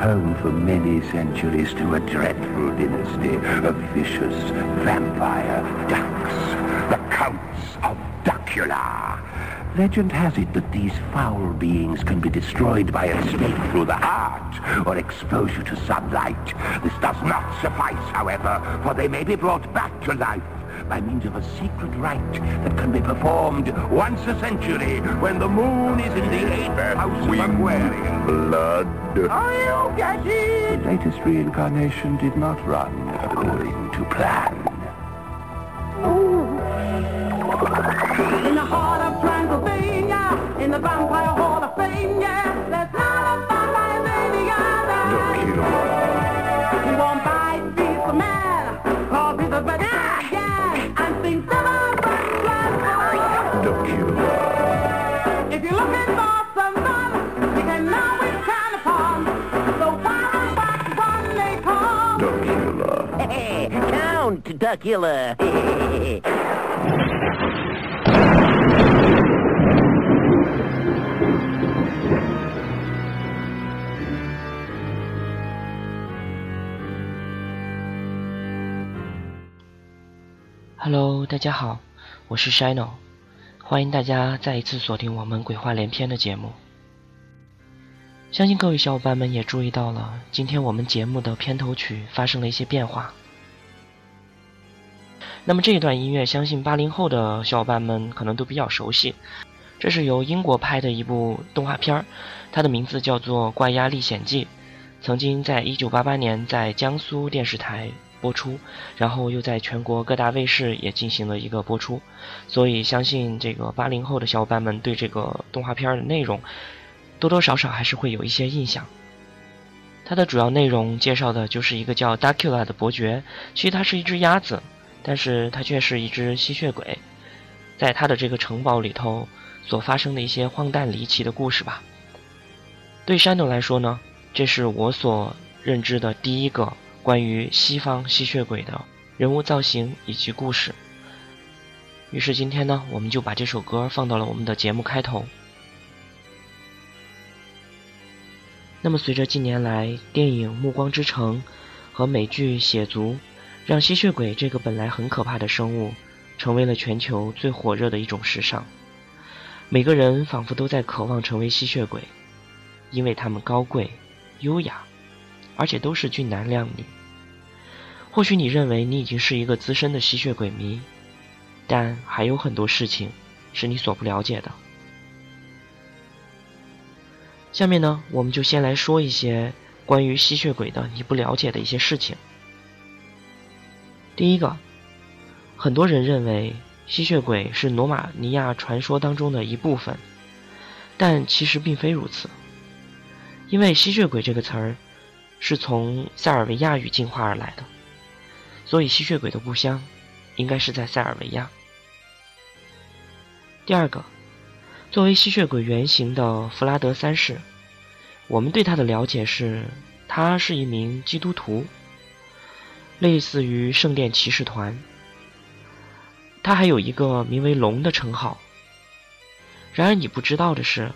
home for many centuries to a dreadful dynasty of vicious vampire ducks, the Counts of Duckula. Legend has it that these foul beings can be destroyed by a snake through the heart or exposure to sunlight. This does not suffice, however, for they may be brought back to life by means of a secret rite that can be performed once a century when the moon is in the eighth house of Aquarius. Blood. Are you getting? The latest reincarnation did not run according to plan. In the heart Duckula. Hello，大家好，我是 Shino，欢迎大家再一次锁定我们鬼话连篇的节目。相信各位小伙伴们也注意到了，今天我们节目的片头曲发生了一些变化。那么这一段音乐，相信八零后的小伙伴们可能都比较熟悉，这是由英国拍的一部动画片儿，它的名字叫做《怪鸭历险记》，曾经在一九八八年在江苏电视台。播出，然后又在全国各大卫视也进行了一个播出，所以相信这个八零后的小伙伴们对这个动画片的内容多多少少还是会有一些印象。它的主要内容介绍的就是一个叫 Dacula 的伯爵，其实它是一只鸭子，但是它却是一只吸血鬼，在他的这个城堡里头所发生的一些荒诞离奇的故事吧。对山东来说呢，这是我所认知的第一个。关于西方吸血鬼的人物造型以及故事，于是今天呢，我们就把这首歌放到了我们的节目开头。那么，随着近年来电影《暮光之城》和美剧《血族》，让吸血鬼这个本来很可怕的生物，成为了全球最火热的一种时尚。每个人仿佛都在渴望成为吸血鬼，因为他们高贵、优雅。而且都是俊男靓女。或许你认为你已经是一个资深的吸血鬼迷，但还有很多事情是你所不了解的。下面呢，我们就先来说一些关于吸血鬼的你不了解的一些事情。第一个，很多人认为吸血鬼是罗马尼亚传说当中的一部分，但其实并非如此，因为吸血鬼这个词儿。是从塞尔维亚语进化而来的，所以吸血鬼的故乡应该是在塞尔维亚。第二个，作为吸血鬼原型的弗拉德三世，我们对他的了解是，他是一名基督徒，类似于圣殿骑士团。他还有一个名为龙的称号。然而你不知道的是，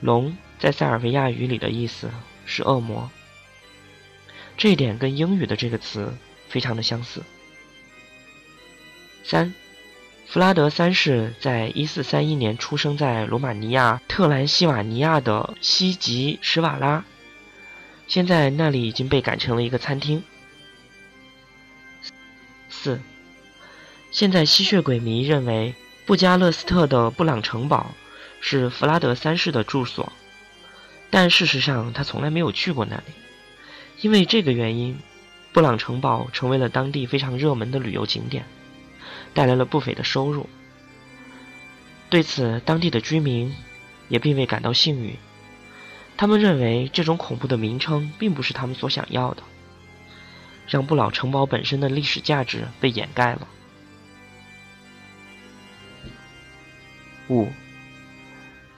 龙在塞尔维亚语里的意思是恶魔。这一点跟英语的这个词非常的相似。三，弗拉德三世在一四三一年出生在罗马尼亚特兰西瓦尼亚的西吉什瓦拉，现在那里已经被改成了一个餐厅。四，现在吸血鬼迷认为布加勒斯特的布朗城堡是弗拉德三世的住所，但事实上他从来没有去过那里。因为这个原因，布朗城堡成为了当地非常热门的旅游景点，带来了不菲的收入。对此，当地的居民也并未感到幸运，他们认为这种恐怖的名称并不是他们所想要的，让不老城堡本身的历史价值被掩盖了。五，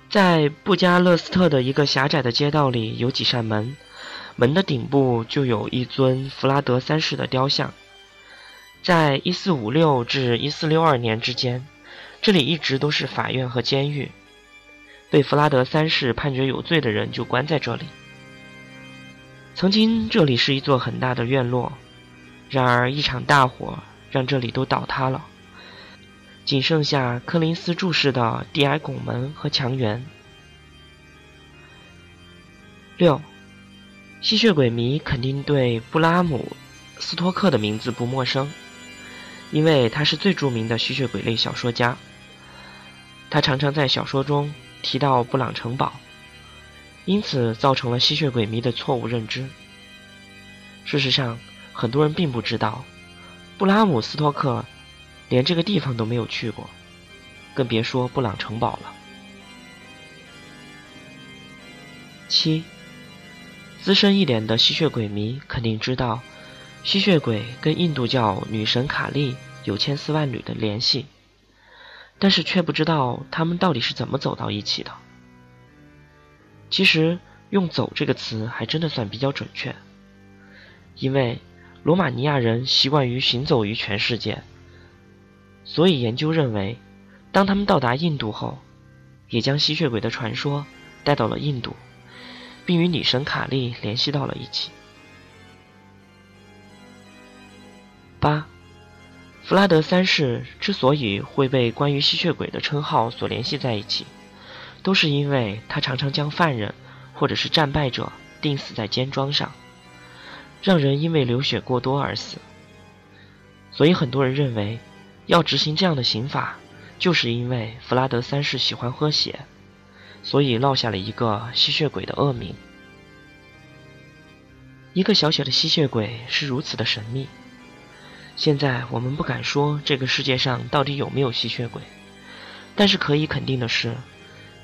在布加勒斯特的一个狭窄的街道里，有几扇门。门的顶部就有一尊弗拉德三世的雕像。在一四五六至一四六二年之间，这里一直都是法院和监狱，被弗拉德三世判决有罪的人就关在这里。曾经这里是一座很大的院落，然而一场大火让这里都倒塌了，仅剩下柯林斯注释的低矮拱门和墙垣。六，吸血鬼迷肯定对布拉姆斯托克的名字不陌生，因为他是最著名的吸血鬼类小说家。他常常在小说中提到布朗城堡，因此造成了吸血鬼迷的错误认知。事实上，很多人并不知道，布拉姆斯托克连这个地方都没有去过，更别说布朗城堡了。七。资深一点的吸血鬼迷肯定知道，吸血鬼跟印度教女神卡莉有千丝万缕的联系，但是却不知道他们到底是怎么走到一起的。其实用“走”这个词还真的算比较准确，因为罗马尼亚人习惯于行走于全世界，所以研究认为，当他们到达印度后，也将吸血鬼的传说带到了印度。并与女神卡莉联系到了一起。八，弗拉德三世之所以会被关于吸血鬼的称号所联系在一起，都是因为他常常将犯人或者是战败者钉死在尖桩上，让人因为流血过多而死。所以很多人认为，要执行这样的刑法，就是因为弗拉德三世喜欢喝血。所以落下了一个吸血鬼的恶名。一个小小的吸血鬼是如此的神秘。现在我们不敢说这个世界上到底有没有吸血鬼，但是可以肯定的是，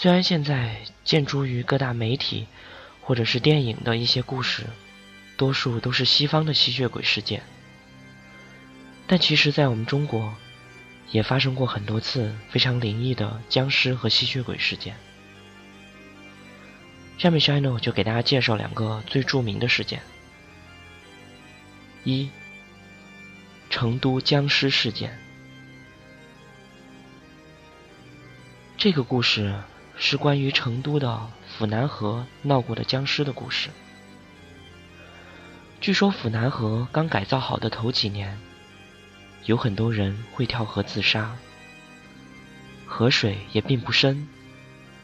虽然现在见诸于各大媒体或者是电影的一些故事，多数都是西方的吸血鬼事件，但其实，在我们中国也发生过很多次非常灵异的僵尸和吸血鬼事件。下面 Shino 就给大家介绍两个最著名的事件：一、成都僵尸事件。这个故事。是关于成都的府南河闹过的僵尸的故事。据说府南河刚改造好的头几年，有很多人会跳河自杀。河水也并不深，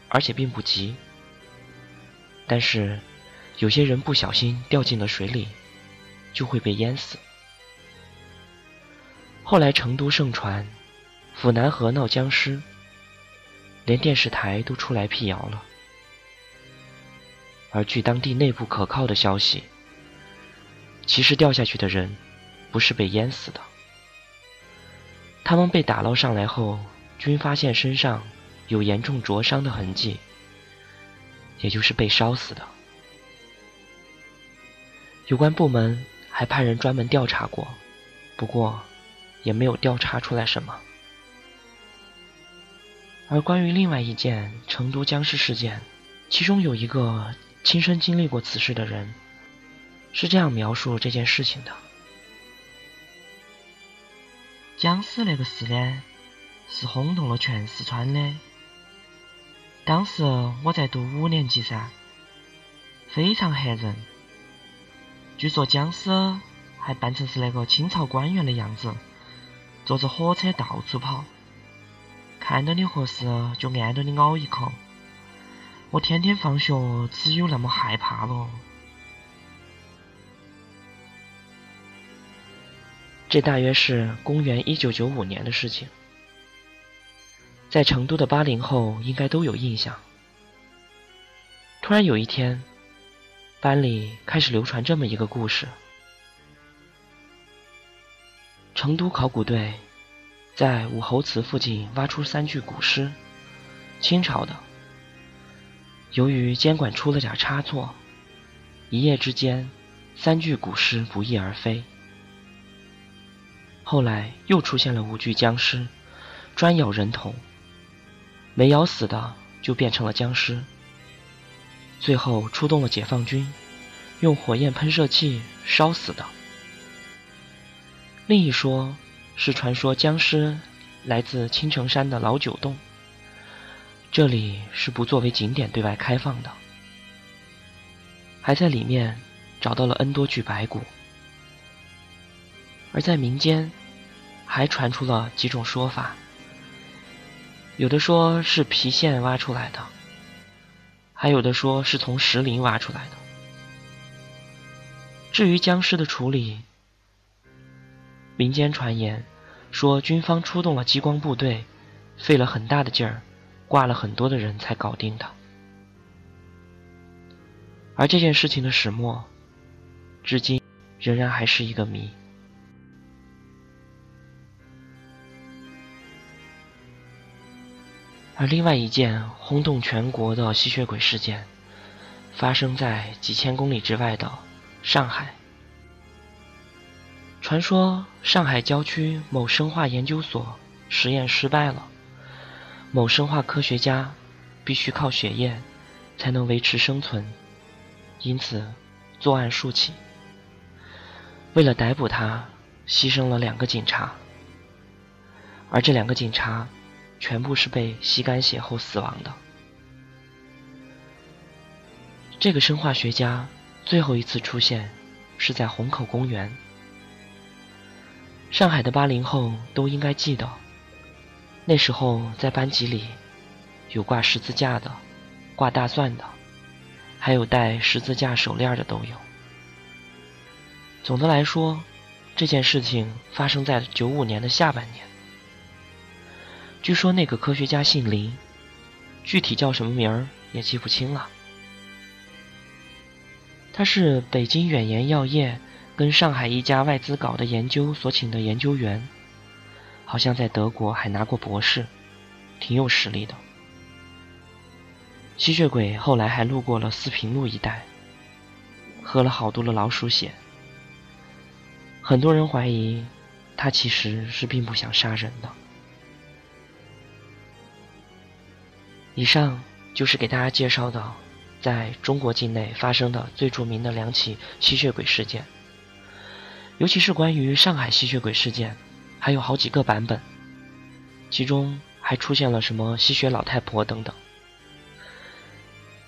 而且并不急。但是，有些人不小心掉进了水里，就会被淹死。后来成都盛传，府南河闹僵尸。连电视台都出来辟谣了，而据当地内部可靠的消息，其实掉下去的人不是被淹死的，他们被打捞上来后，均发现身上有严重灼伤的痕迹，也就是被烧死的。有关部门还派人专门调查过，不过也没有调查出来什么。而关于另外一件成都僵尸事件，其中有一个亲身经历过此事的人，是这样描述这件事情的：僵尸那个事呢，是轰动了全四川的。当时我在读五年级噻，非常吓人。据说僵尸还扮成是那个清朝官员的样子，坐着火车到处跑。看到你合适，就按着你咬一口。我天天放学只有那么害怕了。这大约是公元一九九五年的事情，在成都的八零后应该都有印象。突然有一天，班里开始流传这么一个故事：成都考古队。在武侯祠附近挖出三具古尸，清朝的。由于监管出了点差错，一夜之间，三具古尸不翼而飞。后来又出现了五具僵尸，专咬人头，没咬死的就变成了僵尸。最后出动了解放军，用火焰喷射器烧死的。另一说。是传说僵尸来自青城山的老九洞，这里是不作为景点对外开放的，还在里面找到了 N 多具白骨，而在民间还传出了几种说法，有的说是郫县挖出来的，还有的说是从石林挖出来的。至于僵尸的处理。民间传言说，军方出动了激光部队，费了很大的劲儿，挂了很多的人才搞定的。而这件事情的始末，至今仍然还是一个谜。而另外一件轰动全国的吸血鬼事件，发生在几千公里之外的上海。传说上海郊区某生化研究所实验失败了，某生化科学家必须靠血液才能维持生存，因此作案数起。为了逮捕他，牺牲了两个警察，而这两个警察全部是被吸干血后死亡的。这个生化学家最后一次出现是在虹口公园。上海的八零后都应该记得，那时候在班级里，有挂十字架的，挂大蒜的，还有戴十字架手链的都有。总的来说，这件事情发生在九五年的下半年。据说那个科学家姓林，具体叫什么名儿也记不清了。他是北京远研药业。跟上海一家外资搞的研究所请的研究员，好像在德国还拿过博士，挺有实力的。吸血鬼后来还路过了四平路一带，喝了好多的老鼠血。很多人怀疑，他其实是并不想杀人的。以上就是给大家介绍的，在中国境内发生的最著名的两起吸血鬼事件。尤其是关于上海吸血鬼事件，还有好几个版本，其中还出现了什么吸血老太婆等等。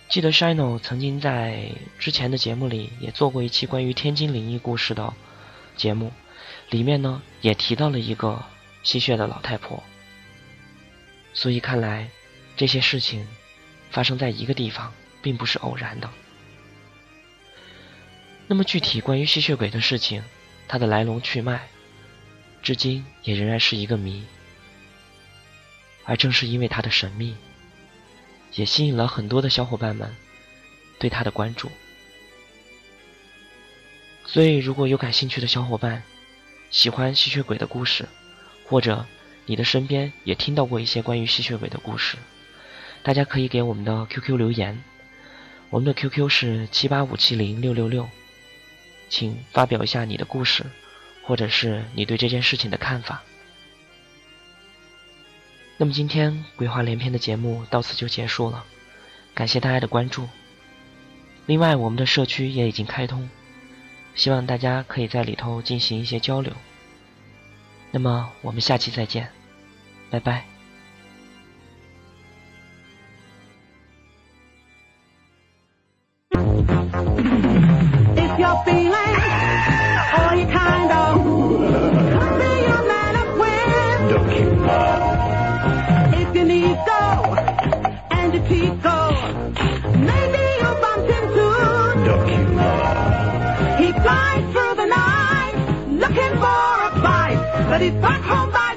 记得 Shino 曾经在之前的节目里也做过一期关于天津灵异故事的节目，里面呢也提到了一个吸血的老太婆。所以看来这些事情发生在一个地方，并不是偶然的。那么具体关于吸血鬼的事情，它的来龙去脉，至今也仍然是一个谜。而正是因为它的神秘。也吸引了很多的小伙伴们对他的关注，所以如果有感兴趣的小伙伴，喜欢吸血鬼的故事，或者你的身边也听到过一些关于吸血鬼的故事，大家可以给我们的 QQ 留言，我们的 QQ 是七八五七零六六六，请发表一下你的故事，或者是你对这件事情的看法。那么今天鬼话连篇的节目到此就结束了，感谢大家的关注。另外，我们的社区也已经开通，希望大家可以在里头进行一些交流。那么我们下期再见，拜拜。flying through the night, looking for a fight, But he's back home by